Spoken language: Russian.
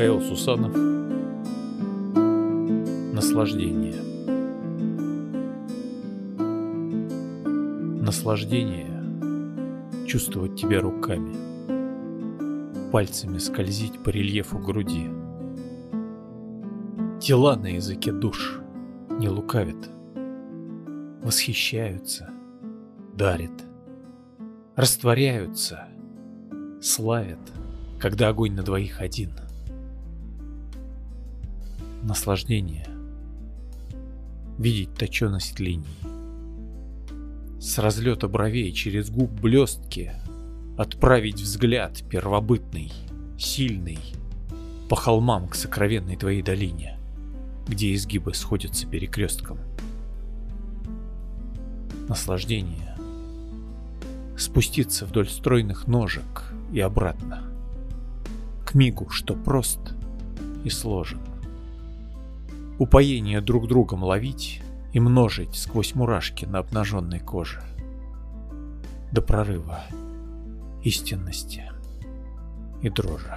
Михаил Сусанов. Наслаждение. Наслаждение Чувствовать тебя руками Пальцами скользить по рельефу груди. Тела на языке душ не лукавят Восхищаются, дарят Растворяются, славят — когда огонь на двоих один. Наслаждение. Видеть точенность линий. С разлета бровей через губ блестки отправить взгляд первобытный, сильный, по холмам к сокровенной твоей долине, где изгибы сходятся перекрестком. Наслаждение. Спуститься вдоль стройных ножек и обратно к мигу, что прост и сложен. Упоение друг другом ловить и множить сквозь мурашки на обнаженной коже. До прорыва истинности и дрожи.